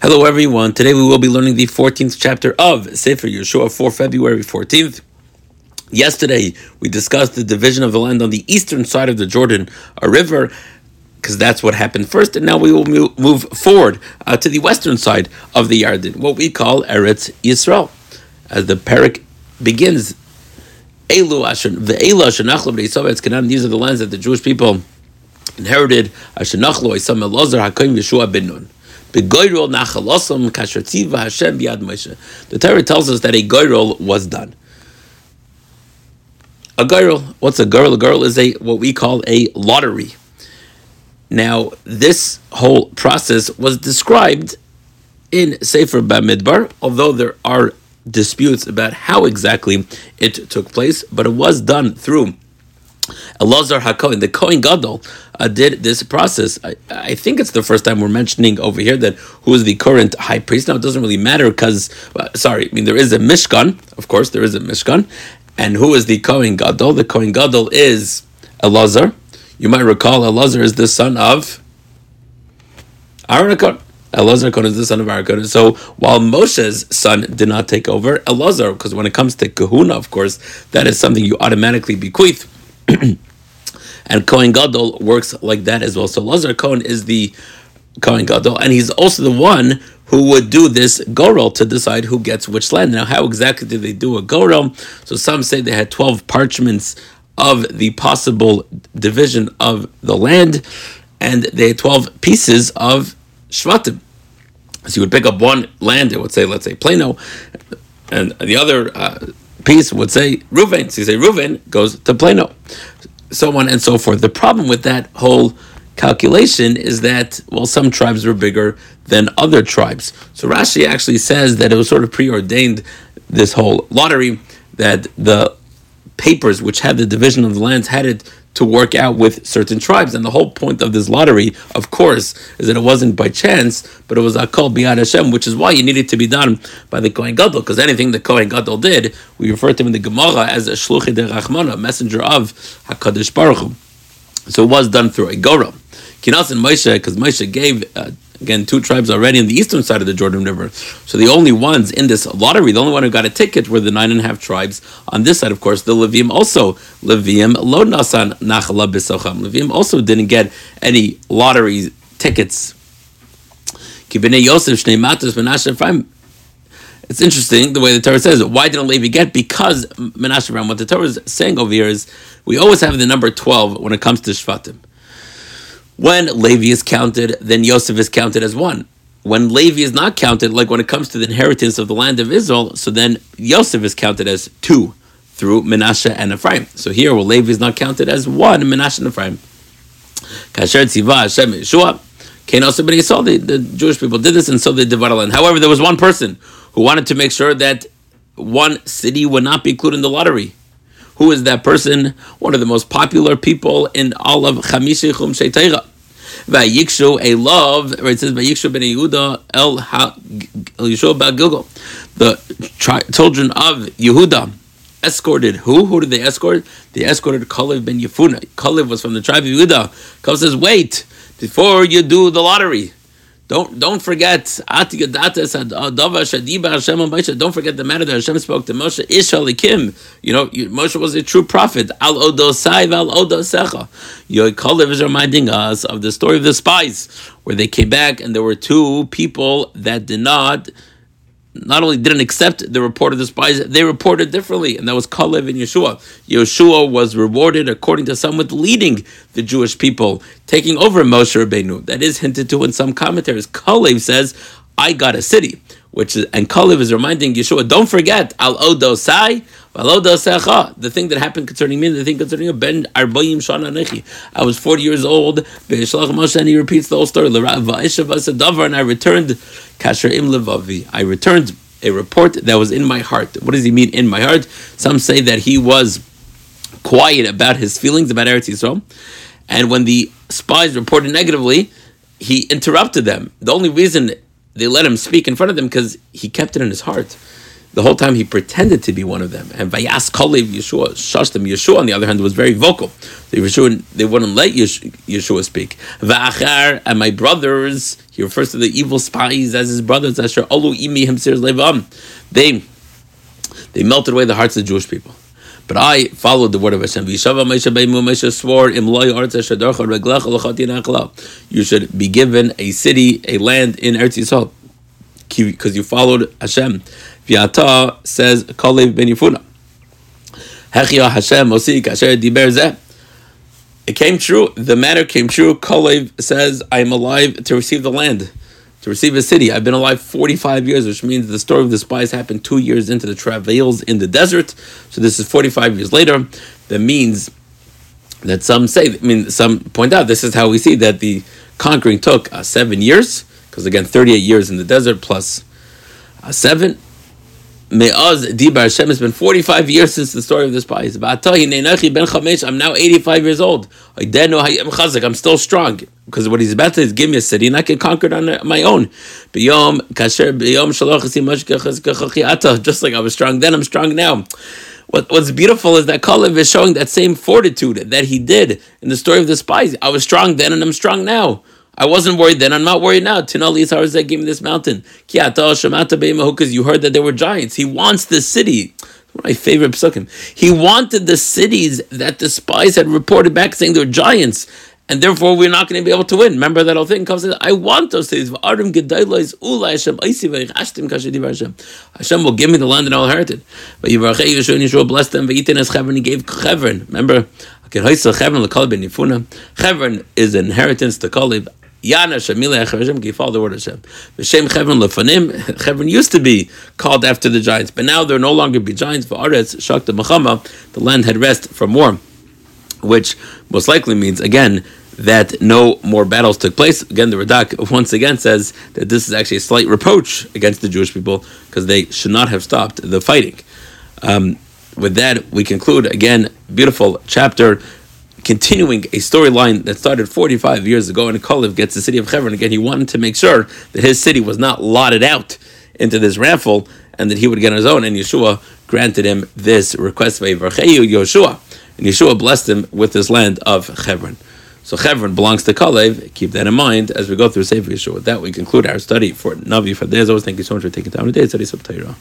Hello, everyone. Today we will be learning the 14th chapter of Sefer Yehoshua for February 14th. Yesterday we discussed the division of the land on the eastern side of the Jordan a river, because that's what happened first, and now we will move forward uh, to the western side of the Yarden, what we call Eretz Yisrael. As the parak begins, Elu Asher, Ve'elu Asher Nachlo These are the lands that the Jewish people inherited. Asher Nachlo Isam Elazar Yehoshua Nun. The Torah tells us that a goyrol was done. A girl, what's a girl? A girl is a what we call a lottery. Now, this whole process was described in Sefer Bamidbar, although there are disputes about how exactly it took place, but it was done through Elazar HaKohen, the Kohen Gadol, uh, did this process. I, I, think it's the first time we're mentioning over here that who is the current high priest. Now, it doesn't really matter because, uh, sorry, I mean, there is a Mishkan, of course, there is a Mishkan. And who is the Kohen Gadol? The Kohen Gadol is Elazar. You might recall Elazar is the son of Aaron HaKohen. Elazar Kohen is the son of Aaron. So while Moshe's son did not take over, Elazar, because when it comes to kahuna, of course, that is something you automatically bequeath and Kohen Gadol works like that as well. So Lazar Cohen is the Kohen Gadol, and he's also the one who would do this gorel to decide who gets which land. Now, how exactly did they do a gorel? So some say they had 12 parchments of the possible division of the land, and they had 12 pieces of shvatim. So you would pick up one land, it would say, let's say Plano, and the other uh, piece would say Reuven. So you say Reuven goes to Plano, so on and so forth. The problem with that whole calculation is that well, some tribes were bigger than other tribes. So Rashi actually says that it was sort of preordained this whole lottery that the papers which had the division of the lands had it to work out with certain tribes. And the whole point of this lottery, of course, is that it wasn't by chance, but it was a Akol Biad Hashem, which is why it needed to be done by the Kohen Gadol, because anything the Kohen Gadol did, we refer to him in the Gemara as a Shluchi de Rachmana, messenger of HaKadosh Baruch Hu. So it was done through a Gora. Kinas and Moshe, because Moshe gave uh, Again, two tribes already on the eastern side of the Jordan River. So the only ones in this lottery, the only one who got a ticket were the nine and a half tribes on this side. Of course, the Levim also, Levim, Lo Nasan Nachala Bisocham. Levim also didn't get any lottery tickets. Yosef, Menashe, It's interesting the way the Torah says it. Why didn't Levi get? Because Menashe. What the Torah is saying over here is we always have the number 12 when it comes to Shvatim. When Levi is counted, then Yosef is counted as one. When Levi is not counted, like when it comes to the inheritance of the land of Israel, so then Yosef is counted as two through Menashe and Ephraim. So here, well, Levi is not counted as one, Menashe and Ephraim. Kasher Tziva Hashem Yehoshua. Cain also but saw the, the Jewish people did this and so they divided land. However, there was one person who wanted to make sure that one city would not be included in the lottery. Who is that person? One of the most popular people in all of Chamishi Chum Sheiteira. Vayikshu, a love, where it says Vayikshu ben Yehuda el Yehoshua ba Gilgal. The tri- children of Yehuda escorted who? Who did they escort? They escorted Kalev ben Yefuna. Kalev was from the tribe of Yehuda. Kalev says, wait, before you do the lottery, don't don't forget. Don't forget the matter that Hashem spoke to Moshe. Ishalikim. You know, Moshe was a true prophet. Al odosai al odosecha. Yoikalev is reminding us of the story of the spies, where they came back and there were two people that did not not only didn't accept the report of the spies, they reported differently, and that was Kalev and Yehoshua. Yehoshua was rewarded according to some with leading the Jewish people, taking over Moshe Rabbeinu. That is hinted to in some commentaries. Kalev says, "I got a city," which is, and Kalev is reminding Yehoshua, "Don't forget al odosai." The thing that happened concerning me, the thing concerning Ben Arbayim Shana Nechi. I was 40 years old, and he repeats the whole story. And I returned Im Levavi. I returned a report that was in my heart. What does he mean in my heart? Some say that he was quiet about his feelings about Eretz Yisrael, and when the spies reported negatively, he interrupted them. The only reason they let him speak in front of them because he kept it in his heart. the whole time he pretended to be one of them. And Vayas Kalev Yeshua Shashtem. Yehoshua, on the other hand, was very vocal. They, Yehoshua, they wouldn't let Yehoshua speak. Va'achar, and my brothers, he refers to the evil spies as his brothers. They, they melted away the hearts of the Jewish people. But I followed the word of Hashem. You should be given a city, a land in Eretz Yisrael, because you followed Hashem. Viata says, Kalev ben Yifuna. Hashem Diber. It came true. The matter came true. Kalev says, I am alive to receive the land to receive a city. I've been alive 45 years, which means the story of the spies happened two years into the travails in the desert. So this is 45 years later. That means that some say, I mean, some point out this is how we see that the conquering took uh, seven years, because again, 38 years in the desert plus uh, seven. Me'az Dibar Hashem has been 45 years since the story of the spies. I'm now 85 years old. I'm still strong. Because what he's about to is give me a city and I can conquer it on my own. Just like I was strong then, I'm strong now. What, what's beautiful is that Kalev is showing that same fortitude that he did in the story of the spies. I was strong then and I'm strong now. I wasn't worried then. I'm not worried now. Tinali Sarzek gave me this mountain. Because you heard that there were giants. He wants the city. My favorite psukim. He wanted the cities that the spies had reported back saying they were giants. And therefore, we're not going to be able to win. Remember that whole thing comes. I want those cities. Hashem will give me the land and I'll inherit it. But Yehoshua blessed them. He gave Chevron. Remember, Chevron is an inheritance to Kalev. Yana Shamila Hashem, follow the word of Hashem. Shem Chevron Lefanim, Chevron used to be called after the giants, but now there no longer be giants. For Aretz Shakta Machama, the land had rest from war, which most likely means again that no more battles took place. Again, the Radak once again says that this is actually a slight reproach against the Jewish people because they should not have stopped the fighting. Um, with that, we conclude again, beautiful chapter continuing a storyline that started 45 years ago, and Kalev gets the city of Hebron again. He wanted to make sure that his city was not lotted out into this raffle and that he would get his own. And Yehoshua granted him this request by Yehoshua. And Yehoshua blessed him with this land of Hebron. So Hebron belongs to Kalev. Keep that in mind as we go through Sefer Yehoshua. With that, we conclude our study for Navi for Thank you so much for taking time today. Study Torah.